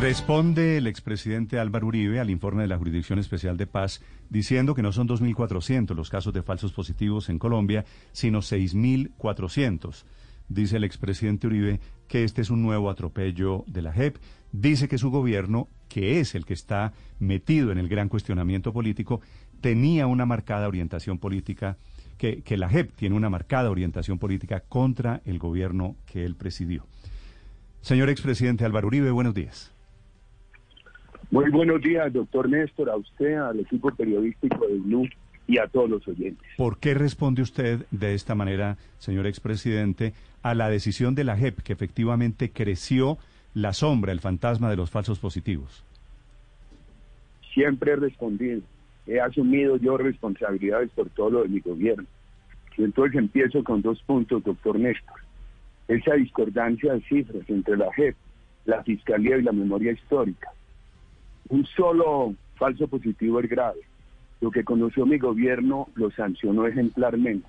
Responde el expresidente Álvaro Uribe al informe de la Jurisdicción Especial de Paz diciendo que no son 2.400 los casos de falsos positivos en Colombia, sino 6.400. Dice el expresidente Uribe que este es un nuevo atropello de la JEP. Dice que su gobierno, que es el que está metido en el gran cuestionamiento político, tenía una marcada orientación política, que, que la JEP tiene una marcada orientación política contra el gobierno que él presidió. Señor expresidente Álvaro Uribe, buenos días. Muy buenos días, doctor Néstor, a usted, al equipo periodístico de Blue y a todos los oyentes. ¿Por qué responde usted de esta manera, señor expresidente, a la decisión de la JEP que efectivamente creció la sombra, el fantasma de los falsos positivos? Siempre he respondido, he asumido yo responsabilidades por todo lo de mi gobierno. Y entonces empiezo con dos puntos, doctor Néstor. Esa discordancia de cifras entre la JEP, la Fiscalía y la memoria histórica. Un solo falso positivo es grave. Lo que conoció mi gobierno lo sancionó ejemplarmente.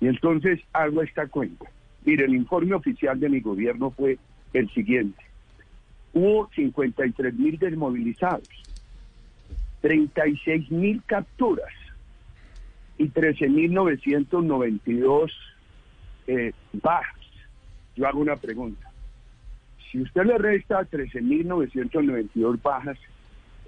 Y entonces hago esta cuenta. Mire, el informe oficial de mi gobierno fue el siguiente. Hubo 53 mil desmovilizados, 36 mil capturas y 13 mil 992 eh, bajas. Yo hago una pregunta. Si usted le resta 13 mil 992 bajas,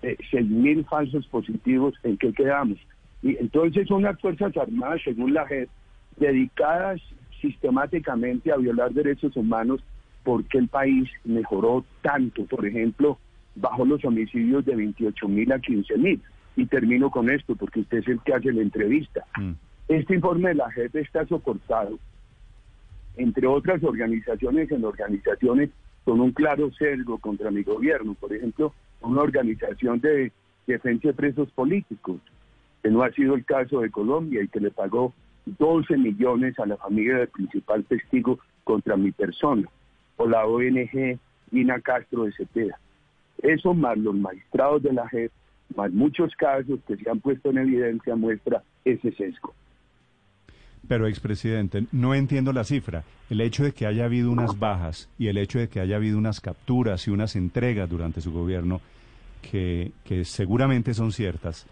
6.000 falsos positivos, ¿en qué quedamos? Y entonces son las Fuerzas Armadas, según la JEP, dedicadas sistemáticamente a violar derechos humanos porque el país mejoró tanto, por ejemplo, bajó los homicidios de 28.000 a 15.000. Y termino con esto, porque usted es el que hace la entrevista. Mm. Este informe de la JEP está soportado, entre otras organizaciones, en organizaciones con un claro sesgo contra mi gobierno. Por ejemplo, una organización de defensa de presos políticos, que no ha sido el caso de Colombia y que le pagó 12 millones a la familia del principal testigo contra mi persona, o la ONG Ina Castro de Cepeda. Eso más los magistrados de la JEP, más muchos casos que se han puesto en evidencia, muestra ese sesgo. Pero, expresidente, no entiendo la cifra. El hecho de que haya habido unas bajas y el hecho de que haya habido unas capturas y unas entregas durante su gobierno, que, seguramente son ciertas,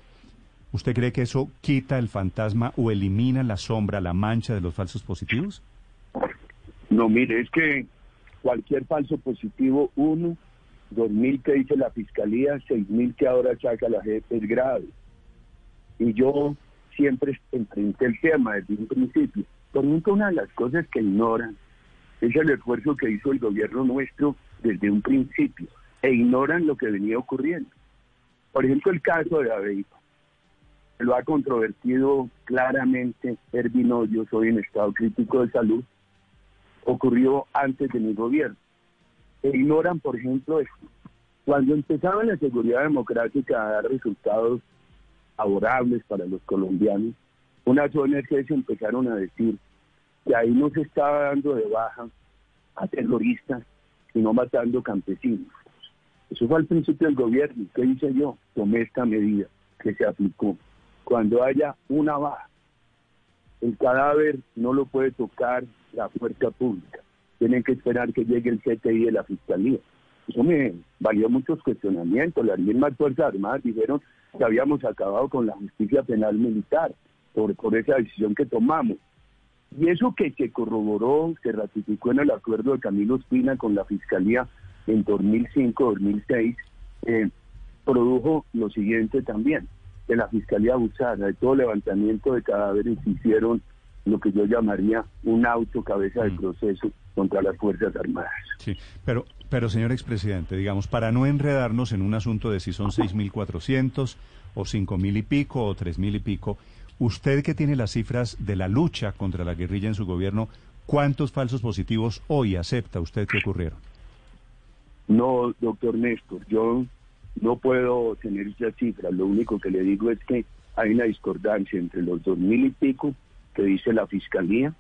¿usted cree que eso quita el fantasma o elimina la sombra, la mancha de los falsos positivos? No, mire, es que cualquier falso positivo, uno, dos mil que dice la fiscalía, seis mil que ahora saca la gente, es grave. Y yo siempre enfrenté el tema desde un principio. Por ejemplo, una de las cosas que ignoran es el esfuerzo que hizo el gobierno nuestro desde un principio e ignoran lo que venía ocurriendo. Por ejemplo, el caso de Aveipa. Lo ha controvertido claramente Ervin yo soy en estado crítico de salud. Ocurrió antes de mi gobierno. E ignoran, por ejemplo, esto. Cuando empezaba la seguridad democrática a dar resultados favorables para los colombianos, unas ONGs empezaron a decir que ahí no se estaba dando de baja a terroristas, sino matando campesinos. Eso fue al principio del gobierno. ¿Qué hice yo? Tomé esta medida que se aplicó. Cuando haya una baja, el cadáver no lo puede tocar la fuerza pública. Tienen que esperar que llegue el CTI de la Fiscalía. Eso me valió muchos cuestionamientos. Las mismas Fuerzas Armadas dijeron que habíamos acabado con la justicia penal militar por, por esa decisión que tomamos. Y eso que se corroboró, se ratificó en el acuerdo de Camilo Espina con la Fiscalía en 2005-2006, eh, produjo lo siguiente también, que la Fiscalía abusara de todo levantamiento de cadáveres hicieron lo que yo llamaría un auto cabeza de mm. proceso contra las Fuerzas Armadas. Sí, pero, pero señor expresidente, digamos, para no enredarnos en un asunto de si son 6.400 o 5.000 y pico o 3.000 y pico, usted que tiene las cifras de la lucha contra la guerrilla en su gobierno, ¿cuántos falsos positivos hoy acepta usted que ocurrieron? No, doctor Néstor, yo no puedo tener esa cifra. Lo único que le digo es que hay una discordancia entre los 2.000 y pico que dice la Fiscalía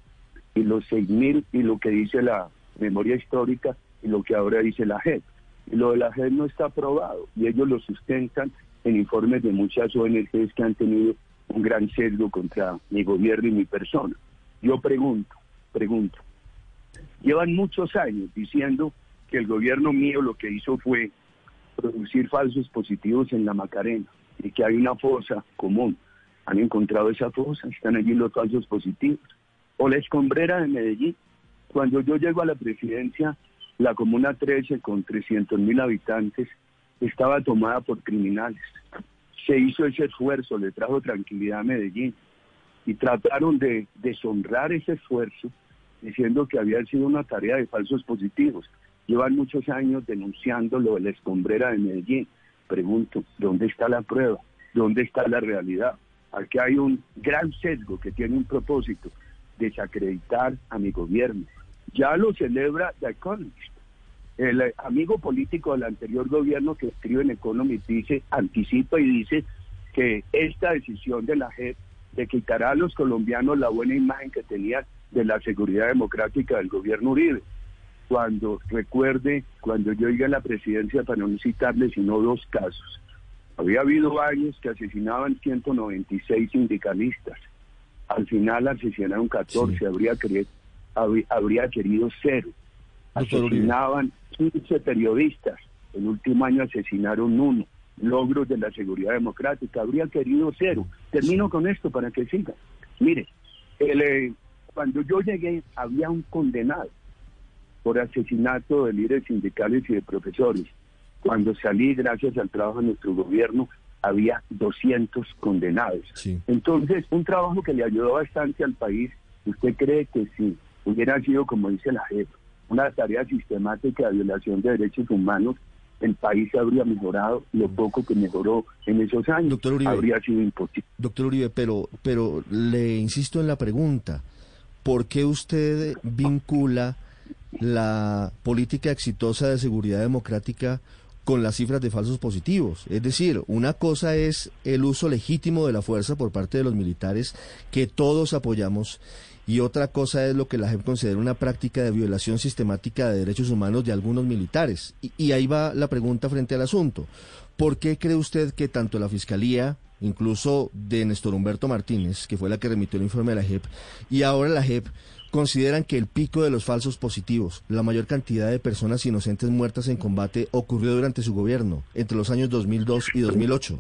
y los 6.000 y lo que dice la memoria histórica y lo que ahora dice la JEP. Y lo de la JEP no está aprobado y ellos lo sustentan en informes de muchas ONGs que han tenido un gran sesgo contra mi gobierno y mi persona. Yo pregunto, pregunto, llevan muchos años diciendo que el gobierno mío lo que hizo fue producir falsos positivos en la Macarena y que hay una fosa común. Han encontrado esa fosa, están allí los falsos positivos. O la escombrera de Medellín. Cuando yo llego a la presidencia, la comuna 13 con 300 mil habitantes estaba tomada por criminales. Se hizo ese esfuerzo, le trajo tranquilidad a Medellín y trataron de deshonrar ese esfuerzo diciendo que había sido una tarea de falsos positivos. Llevan muchos años denunciando lo de la escombrera de Medellín. Pregunto, ¿dónde está la prueba? ¿Dónde está la realidad? Aquí hay un gran sesgo que tiene un propósito, desacreditar a mi gobierno. Ya lo celebra The Economist. El amigo político del anterior gobierno que escribe en Economist dice, anticipa y dice que esta decisión de la JEP de quitará a los colombianos la buena imagen que tenían de la seguridad democrática del gobierno Uribe cuando recuerde, cuando yo llegué a la presidencia, para no citarle sino dos casos. Había habido años que asesinaban 196 sindicalistas. Al final asesinaron 14, habría, habría querido cero. Asesinaban 15 periodistas. El último año asesinaron uno. Logros de la seguridad democrática. Habría querido cero. Termino con esto para que siga. Mire, eh, cuando yo llegué había un condenado por asesinato de líderes sindicales y de profesores. Cuando salí, gracias al trabajo de nuestro gobierno, había 200 condenados. Entonces, un trabajo que le ayudó bastante al país, ¿usted cree que si hubiera sido, como dice la jefa, una tarea sistemática de violación de derechos humanos, el país habría mejorado lo poco que mejoró en esos años. Doctor Uribe, habría sido imposible. Doctor Uribe, pero, pero le insisto en la pregunta, ¿por qué usted vincula la política exitosa de seguridad democrática con las cifras de falsos positivos. Es decir, una cosa es el uso legítimo de la fuerza por parte de los militares que todos apoyamos y otra cosa es lo que la JEP considera una práctica de violación sistemática de derechos humanos de algunos militares. Y, ahí va la pregunta frente al asunto. ¿Por qué cree usted que tanto la Fiscalía, incluso de Néstor Humberto Martínez, que fue la que remitió el informe de la JEP, y ahora la JEP, consideran que el pico de los falsos positivos, la mayor cantidad de personas inocentes muertas en combate, ocurrió durante su gobierno, entre los años 2002 y 2008?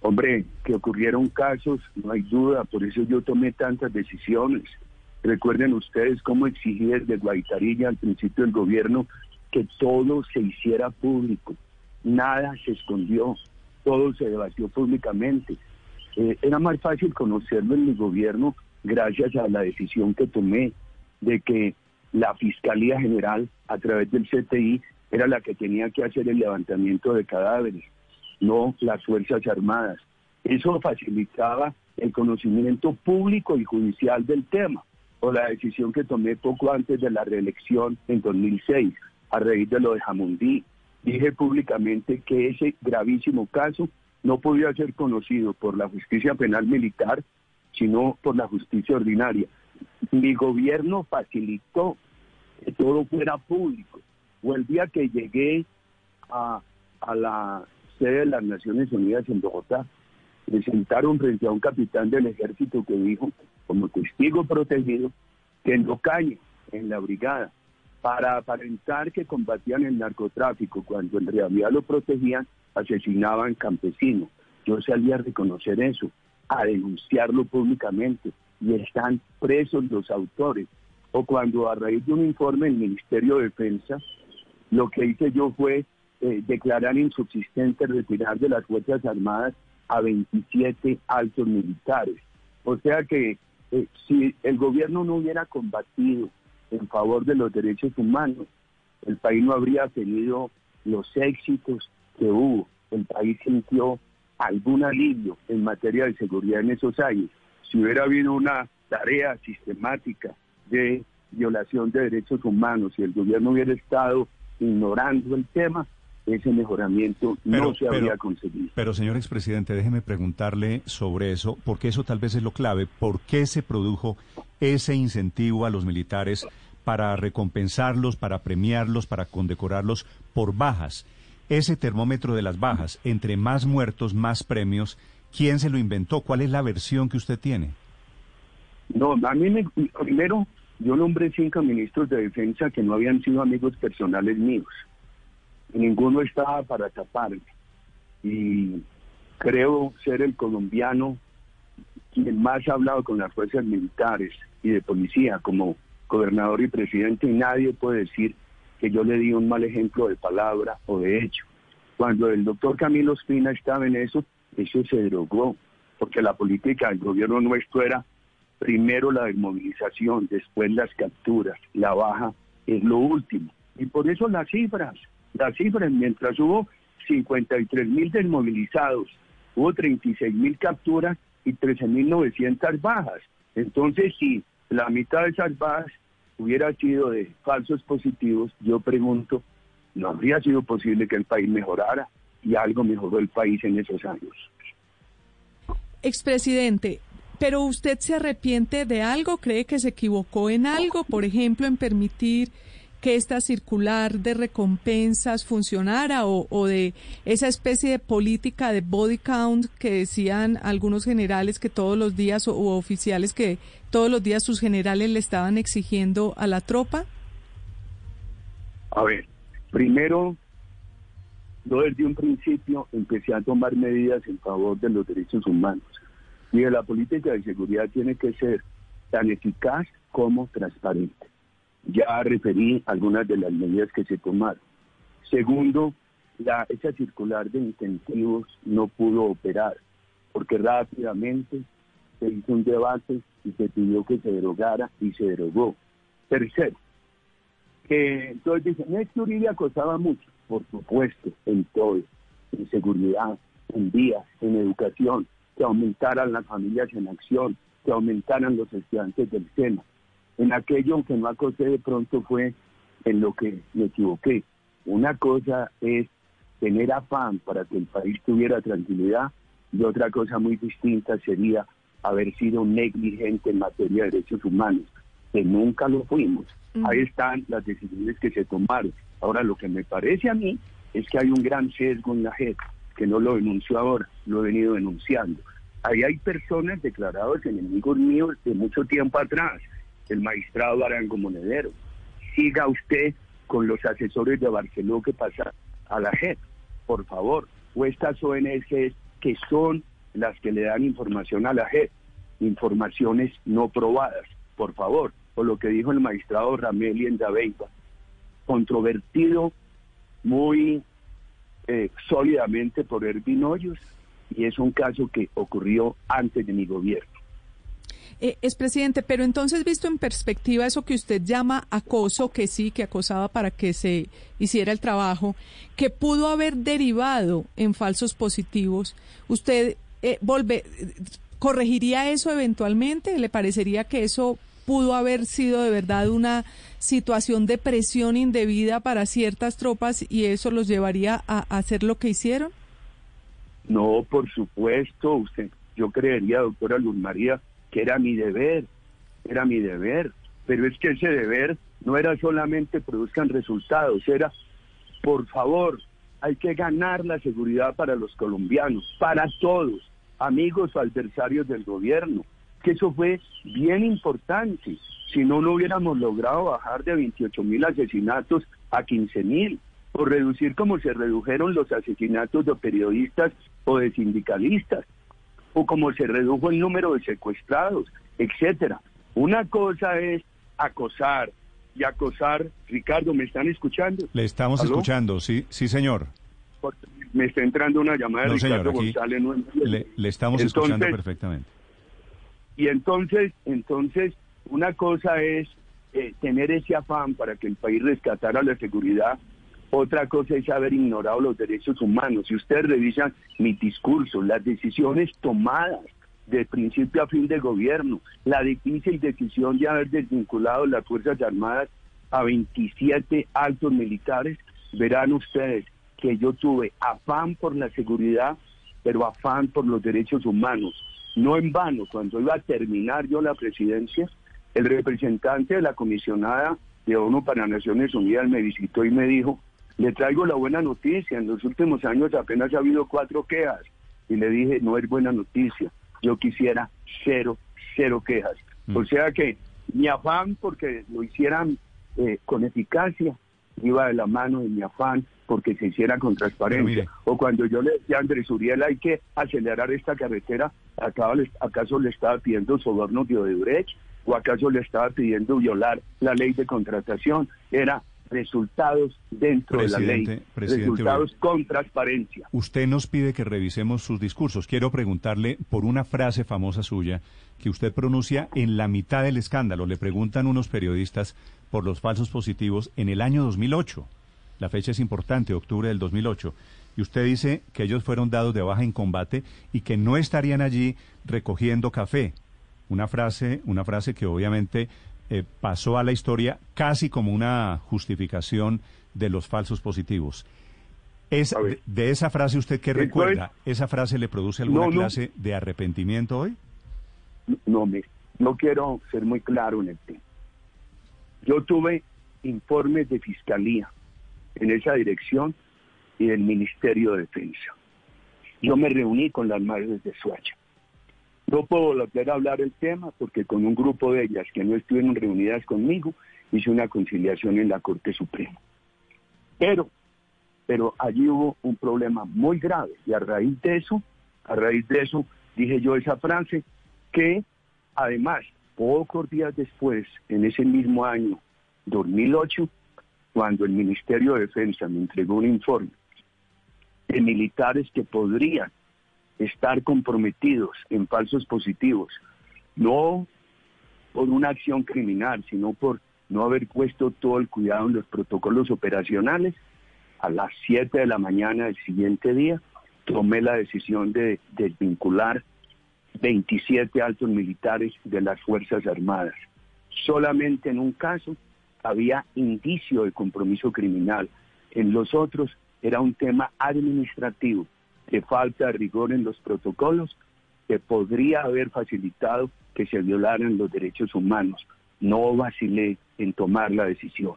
Hombre, que ocurrieron casos, no hay duda, por eso yo tomé tantas decisiones. Recuerden ustedes cómo exigí desde Guaitarilla al principio del gobierno que todo se hiciera público, nada se escondió, todo se debatió públicamente. Eh, era más fácil conocerlo en mi gobierno gracias a la decisión que tomé de que la Fiscalía General, a través del CTI, era la que tenía que hacer el levantamiento de cadáveres, no las Fuerzas Armadas. Eso facilitaba el conocimiento público y judicial del tema, o la decisión que tomé poco antes de la reelección en 2006, a raíz de lo de Jamundí. Dije públicamente que ese gravísimo caso no podía ser conocido por la justicia penal militar sino por la justicia ordinaria. Mi gobierno facilitó que todo fuera público. O el día que llegué a, la sede de las Naciones Unidas en Bogotá, presentaron frente a un capitán del ejército que dijo, como testigo protegido, que en Locaña, en la brigada, para aparentar que combatían el narcotráfico, cuando en realidad lo protegían, asesinaban campesinos. Yo salí a reconocer eso a denunciarlo públicamente y están presos los autores. O cuando a raíz de un informe del Ministerio de Defensa, lo que hice yo fue eh, declarar insubsistente retirar de las Fuerzas Armadas a 27 altos militares. O sea que eh, si el gobierno no hubiera combatido en favor de los derechos humanos, el país no habría tenido los éxitos que hubo. El país sintió algún alivio en materia de seguridad en esos años. Si hubiera habido una tarea sistemática de violación de derechos humanos y el gobierno hubiera estado ignorando el tema, ese mejoramiento no se habría conseguido. Pero, señor expresidente, déjeme preguntarle sobre eso, porque eso tal vez es lo clave. ¿Por qué se produjo ese incentivo a los militares para recompensarlos, para premiarlos, para condecorarlos por bajas? Ese termómetro de las bajas, entre más muertos, más premios, ¿quién se lo inventó? ¿Cuál es la versión que usted tiene? No, a mí me, primero yo nombré cinco ministros de defensa que no habían sido amigos personales míos. ninguno estaba para taparme. Y creo ser el colombiano quien más ha hablado con las fuerzas militares y de policía como gobernador y presidente y nadie puede decir que yo le di un mal ejemplo de palabra o de hecho. Cuando el doctor Camilo Espina estaba en eso, eso se derogó, porque la política del gobierno nuestro era primero la desmovilización, después las capturas, la baja es lo último. Y por eso las cifras, las cifras, mientras hubo 53 mil desmovilizados, hubo 36 mil capturas y 13.900 bajas. Entonces, si la mitad de esas bajas hubiera sido de falsos positivos, yo pregunto, ¿no habría sido posible que el país mejorara? Y algo mejoró el país en esos años. Expresidente, ¿pero usted se arrepiente de algo? ¿Cree que se equivocó en algo? Por ejemplo, en permitir que esta circular de recompensas funcionara o, de esa especie de política de body count que decían algunos generales que todos los días o, oficiales que todos los días sus generales le estaban exigiendo a la tropa? A ver, primero, yo desde un principio empecé a tomar medidas en favor de los derechos humanos y de la política de seguridad tiene que ser tan eficaz como transparente. Ya referí algunas de las medidas que se tomaron. Segundo, la, esa circular de incentivos no pudo operar porque rápidamente se hizo un debate y se pidió que se derogara y se derogó. Tercero, que entonces dicen, que Uribe acosaba mucho, por supuesto, en todo, en seguridad, en vías, en educación, que aumentaran las familias en acción, que aumentaran los estudiantes del SENA en aquello que no acosé de pronto fue en lo que me equivoqué. Una cosa es tener afán para que el país tuviera tranquilidad y otra cosa muy distinta sería haber sido negligente en materia de derechos humanos, que nunca lo fuimos. Mm. Ahí están las decisiones que se tomaron. Ahora, lo que me parece a mí es que hay un gran sesgo en la JEP, que no lo denunció ahora, lo he venido denunciando. Ahí hay personas declaradas enemigos míos de mucho tiempo atrás, el magistrado Arango Monedero. Siga usted con los asesores de Barcelona que pasan a la JEP, por favor, o estas ONGs que son las que le dan información a la JEP, informaciones no probadas, por favor, o lo que dijo el magistrado Rameli en Daveipa, controvertido muy eh, sólidamente por Ervin Hoyos, y es un caso que ocurrió antes de mi gobierno. Eh, es presidente, pero entonces visto en perspectiva eso que usted llama acoso, que sí, que acosaba para que se hiciera el trabajo, que pudo haber derivado en falsos positivos, ¿usted eh, corregiría eso eventualmente? ¿Le parecería que eso pudo haber sido de verdad una situación de presión indebida para ciertas tropas y eso los llevaría a, hacer lo que hicieron? No, por supuesto, usted, yo creería, doctora Luz María, que era mi deber, era mi deber, pero es que ese deber no era solamente produzcan resultados, era, por favor, hay que ganar la seguridad para los colombianos, para todos, amigos o adversarios del gobierno, que eso fue bien importante, si no, no hubiéramos logrado bajar de 28 mil asesinatos a 15 mil, o reducir como se redujeron los asesinatos de periodistas o de sindicalistas o como se redujo el número de secuestrados, etcétera. Una cosa es acosar y acosar. Ricardo, ¿me están escuchando? Le estamos escuchando, sí, sí, señor. Me está entrando una llamada de Ricardo González. le, estamos escuchando perfectamente. Y entonces, entonces, una cosa es eh, tener ese afán para que el país rescatara la seguridad otra cosa es haber ignorado los derechos humanos. Si ustedes revisan mi discurso, las decisiones tomadas de principio a fin del gobierno, la difícil decisión de haber desvinculado las Fuerzas Armadas a 27 altos militares, verán ustedes que yo tuve afán por la seguridad, pero afán por los derechos humanos. No en vano, cuando iba a terminar yo la presidencia, el representante de la comisionada de ONU para Naciones Unidas me visitó y me dijo, le traigo la buena noticia. En los últimos años apenas ha habido cuatro quejas. Y le dije, no es buena noticia. Yo quisiera cero, cero quejas. Mm. O sea que mi afán porque lo hicieran eh, con eficacia, iba de la mano de mi afán porque se hiciera con transparencia. O cuando yo le decía a Andrés Uriel hay que acelerar esta carretera, ¿acaso le estaba pidiendo soborno de Odebrecht? ¿O acaso le estaba pidiendo violar la ley de contratación? Era resultados dentro de la ley, resultados con transparencia. Usted nos pide que revisemos sus discursos. Quiero preguntarle por una frase famosa suya que usted pronuncia en la mitad del escándalo. Le preguntan unos periodistas por los falsos positivos en el año 2008. La fecha es importante, octubre del 2008. Y usted dice que ellos fueron dados de baja en combate y que no estarían allí recogiendo café. Una frase, una frase que obviamente eh, pasó a la historia casi como una justificación de los falsos positivos. Es, de, esa frase usted qué recuerda? ¿Esa frase le produce alguna clase de arrepentimiento hoy? No, me, no quiero ser muy claro en el tema. Yo tuve informes de fiscalía en esa dirección y del Ministerio de Defensa. Yo me reuní con las madres de Suacha. No puedo volver a hablar el tema porque con un grupo de ellas que no estuvieron reunidas conmigo, hice una conciliación en la Corte Suprema. Pero, pero allí hubo un problema muy grave y a raíz de eso, a raíz de eso, dije yo esa frase que además, pocos días después, en ese mismo año 2008, cuando el Ministerio de Defensa me entregó un informe de militares que podrían estar comprometidos en falsos positivos, no por una acción criminal, sino por no haber puesto todo el cuidado en los protocolos operacionales, a las 7 de la mañana del siguiente día tomé la decisión de desvincular 27 altos militares de las Fuerzas Armadas. Solamente en un caso había indicio de compromiso criminal. En los otros era un tema administrativo de falta de rigor en los protocolos que podría haber facilitado que se violaran los derechos humanos. No vacilé en tomar la decisión.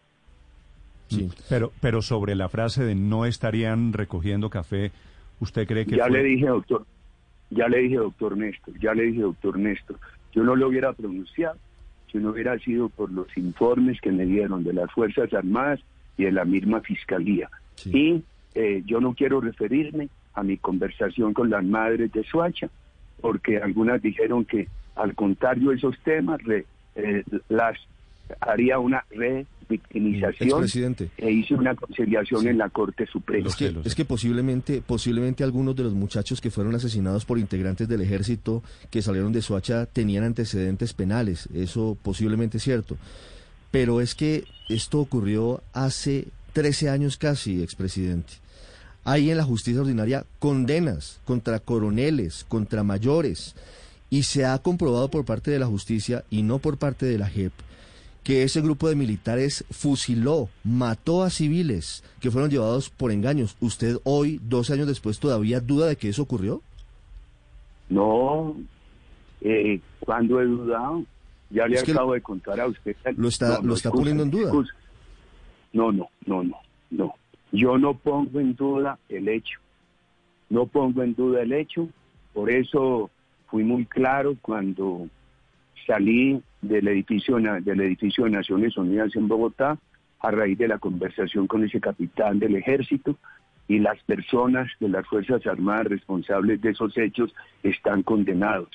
Sí. Pero, pero sobre la frase de no estarían recogiendo café, ¿usted cree que ya le dije, doctor, ya le dije, doctor Néstor, ya le dije, doctor Néstor, yo no lo hubiera pronunciado si no hubiera sido por los informes que me dieron de las Fuerzas Armadas y de la misma Fiscalía. Y eh, yo no quiero referirme a mi conversación con las madres de Suacha, porque algunas dijeron que al contrario de esos temas eh, las haría una revictimización e hice una conciliación en la Corte Suprema. Es que, es que posiblemente, posiblemente algunos de los muchachos que fueron asesinados por integrantes del ejército que salieron de Suacha tenían antecedentes penales, eso posiblemente es cierto. Pero es que esto ocurrió hace 13 años casi, expresidente hay en la justicia ordinaria condenas contra coroneles, contra mayores, y se ha comprobado por parte de la justicia y no por parte de la JEP que ese grupo de militares fusiló, mató a civiles que fueron llevados por engaños. ¿Usted hoy, 12 años después, todavía duda de que eso ocurrió? No, eh, cuando he dudado, ya le acabo de contar a usted. ¿Lo está, ¿lo está poniendo en duda? No, no, no, no, no. Yo no pongo en duda el hecho. No pongo en duda el hecho. Por eso fui muy claro cuando salí del edificio, del edificio de Naciones Unidas en Bogotá a raíz de la conversación con ese capitán del ejército y las personas de las Fuerzas Armadas responsables de esos hechos están condenados.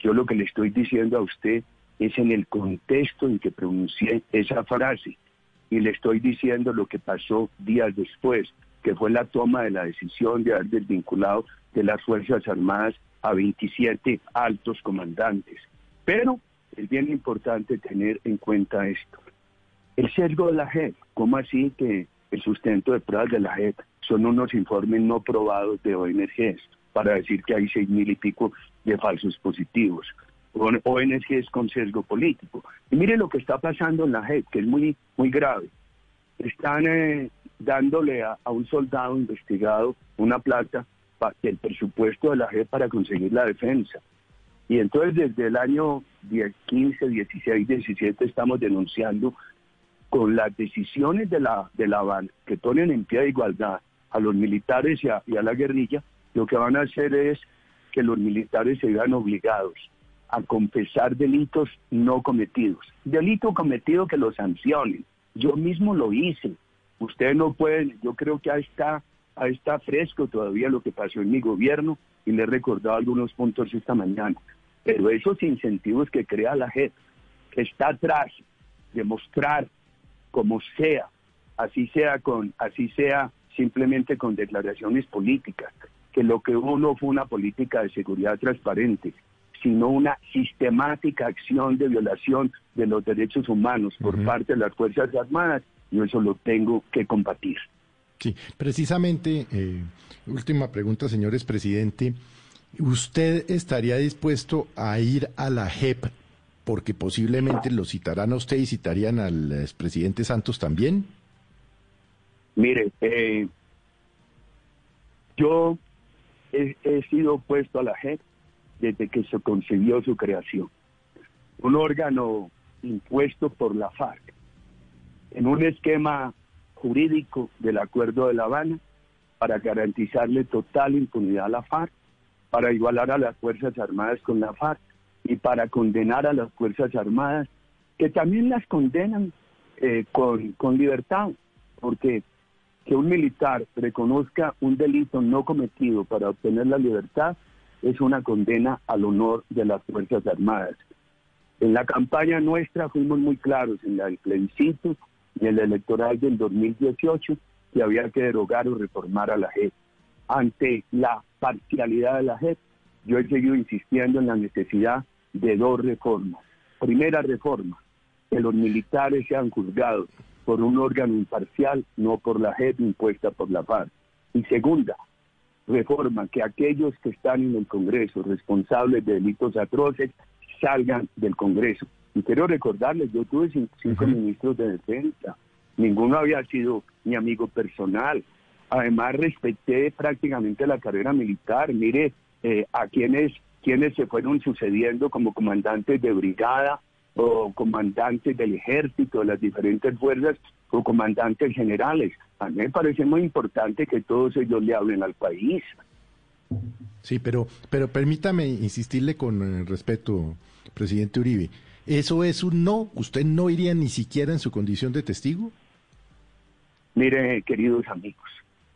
Yo lo que le estoy diciendo a usted es en el contexto en que pronuncié esa frase y le estoy diciendo lo que pasó días después, que fue la toma de la decisión de haber desvinculado de las Fuerzas Armadas a 27 altos comandantes. Pero es bien importante tener en cuenta esto. El sesgo de la JEP, ¿cómo así que el sustento de pruebas de la JEP son unos informes no probados de ONGs para decir que hay seis mil y pico de falsos positivos? ONGs con sesgo político. Y mire lo que está pasando en la JEP, que es muy, muy grave. Están eh, dándole a, un soldado investigado una plata del presupuesto de la JEP para conseguir la defensa. Y entonces desde el año 10, 15, 16, 17 estamos denunciando con las decisiones de la, de la que ponen en pie de igualdad a los militares y a, y a la guerrilla, lo que van a hacer es que los militares se vean obligados a confesar delitos no cometidos. Delito cometido que lo sancionen. Yo mismo lo hice Ustedes no pueden, yo creo que ahí está, ahí está fresco todavía lo que pasó en mi gobierno y le he recordado algunos puntos esta mañana. Pero esos incentivos que crea la JEP, que está atrás de mostrar como sea, así sea con, así sea simplemente con declaraciones políticas, que lo que hubo no fue una política de seguridad transparente, sino una sistemática acción de violación de los derechos humanos por parte de las Fuerzas Armadas, yo eso lo tengo que combatir. Sí, precisamente, eh, última pregunta, señores presidente. ¿Usted estaría dispuesto a ir a la JEP porque posiblemente lo citarán a usted y citarían al expresidente Santos también? Mire, eh, yo he, sido opuesto a la JEP desde que se concibió su creación. Un órgano impuesto por la FARC en un esquema jurídico del Acuerdo de La Habana para garantizarle total impunidad a la FARC, para igualar a las Fuerzas Armadas con la FARC y para condenar a las Fuerzas Armadas, que también las condenan eh, con, con libertad, porque que un militar reconozca un delito no cometido para obtener la libertad es una condena al honor de las Fuerzas Armadas. En la campaña nuestra fuimos muy claros en el plebiscito y el electoral del 2018 que había que derogar o reformar a la JEP. Ante la parcialidad de la JEP, yo he seguido insistiendo en la necesidad de dos reformas. Primera reforma, que los militares sean juzgados por un órgano imparcial, no por la JEP impuesta por la FARC. Y segunda, reforma que aquellos que están en el Congreso responsables de delitos atroces salgan del Congreso. Y quiero recordarles, yo tuve cinco ministros de defensa, ninguno había sido mi amigo personal. Además, respeté prácticamente la carrera militar. Mire eh, a quienes, quienes se fueron sucediendo como comandantes de brigada o comandantes del ejército, de las diferentes fuerzas, o comandantes generales. A mí me parece muy importante que todos ellos le hablen al país. Sí, pero, pero permítame insistirle con eh, respeto, presidente Uribe. ¿Eso es un no? ¿Usted no iría ni siquiera en su condición de testigo? Mire, queridos amigos,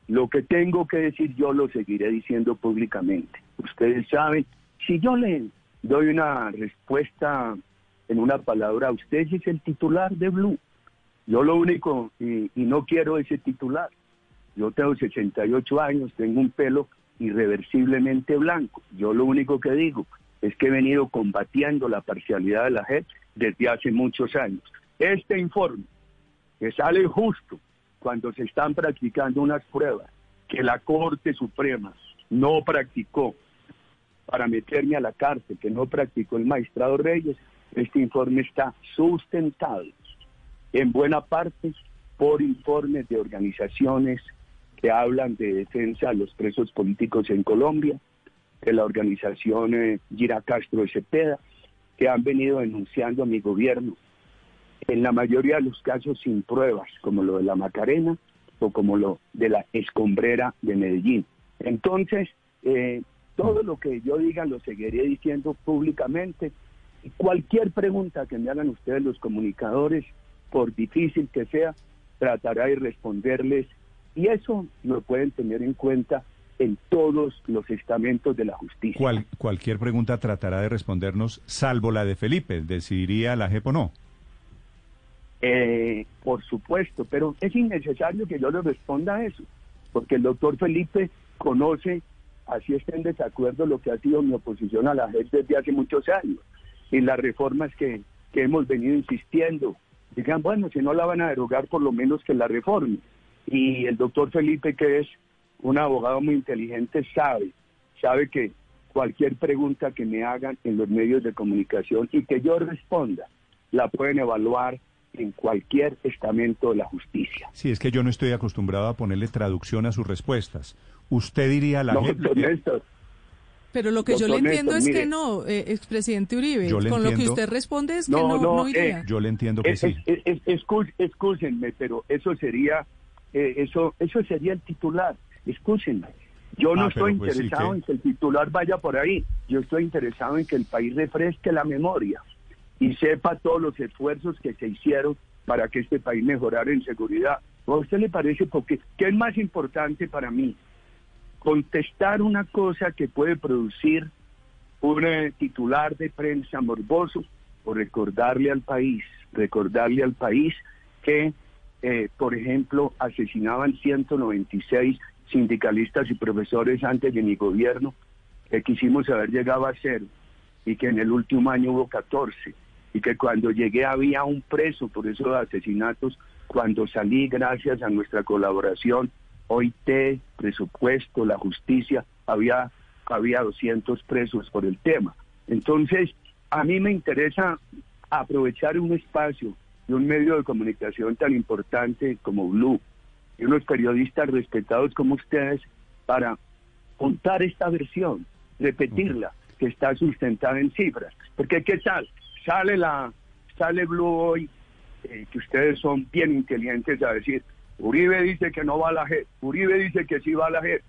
lo que tengo que decir yo lo seguiré diciendo públicamente. Ustedes saben, si yo le doy una respuesta en una palabra, usted es el titular de Blue. Yo lo único, y, no quiero ese titular. Yo tengo 68 años, tengo un pelo irreversiblemente blanco. Yo lo único que digo es que he venido combatiendo la parcialidad de la JEP desde hace muchos años. Este informe, que sale justo cuando se están practicando unas pruebas que la Corte Suprema no practicó para meterme a la cárcel, que no practicó el magistrado Reyes, este informe está sustentado en buena parte por informes de organizaciones que hablan de defensa de los presos políticos en Colombia, de la organización eh, Gira Castro de Cepeda, que han venido denunciando a mi gobierno, en la mayoría de los casos sin pruebas, como lo de la Macarena o como lo de la escombrera de Medellín. Entonces, eh, todo lo que yo diga lo seguiré diciendo públicamente. Cualquier pregunta que me hagan ustedes los comunicadores, por difícil que sea, tratará de responderles y eso lo pueden tener en cuenta en todos los estamentos de la justicia. cualquier pregunta tratará de respondernos, salvo la de Felipe, ¿decidiría la JEP o no? Eh, por supuesto, pero es innecesario que yo le responda a eso, porque el doctor Felipe conoce, así está en desacuerdo, lo que ha sido mi oposición a la JEP desde hace muchos años y las reformas que, que hemos venido insistiendo digan, bueno, si no la van a derogar, por lo menos que la reformen. Y el doctor Felipe, que es un abogado muy inteligente, sabe, sabe que cualquier pregunta que me hagan en los medios de comunicación y que yo responda, la pueden evaluar en cualquier estamento de la justicia. Sí, es que yo no estoy acostumbrado a ponerle traducción a sus respuestas. ¿Usted diría la... No, pero lo que yo le entiendo es que no, eh, expresidente Uribe. Con lo que usted responde es que no, no, iría. Eh, yo le entiendo que sí. Escúchenme, pero eso sería, eh, eso, eso sería el titular. Escúchenme. Yo no ah, estoy pues interesado en que el titular vaya por ahí. Yo estoy interesado en que el país refresque la memoria y sepa todos los esfuerzos que se hicieron para que este país mejorara en seguridad. ¿O a usted le parece porque qué es más importante para mí? Contestar una cosa que puede producir un eh, titular de prensa morboso o recordarle al país, recordarle al país que, eh, por ejemplo, asesinaban 196 sindicalistas y profesores antes de mi gobierno, que quisimos haber llegado a cero y que en el último año hubo 14 y que cuando llegué había un preso por esos asesinatos, cuando salí gracias a nuestra colaboración, OIT, presupuesto, la justicia, había, había 200 presos por el tema. Entonces, a mí me interesa aprovechar un espacio de un medio de comunicación tan importante como Blue y unos periodistas respetados como ustedes para contar esta versión, repetirla, que está sustentada en cifras. Porque ¿qué tal? Sale la sale Blue hoy, eh, que ustedes son bien inteligentes a decir, Uribe dice que no va a la JEP, Uribe dice que sí va a la JEP.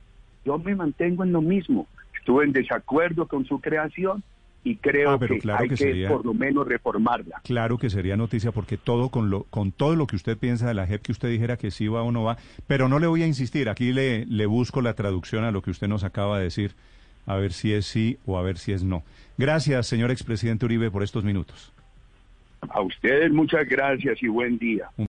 Yo me mantengo en lo mismo. Estuve en desacuerdo con su creación y creo Ah, que claro hay que que, sería- por lo menos reformarla. Claro que sería noticia porque todo con lo con todo lo que usted piensa de la JEP que usted dijera que sí va o no va, pero no le voy a insistir, aquí le, le busco la traducción a lo que usted nos acaba de decir, a ver si es sí o a ver si es no. Gracias, señor expresidente Uribe, por estos minutos. A ustedes muchas gracias y buen día.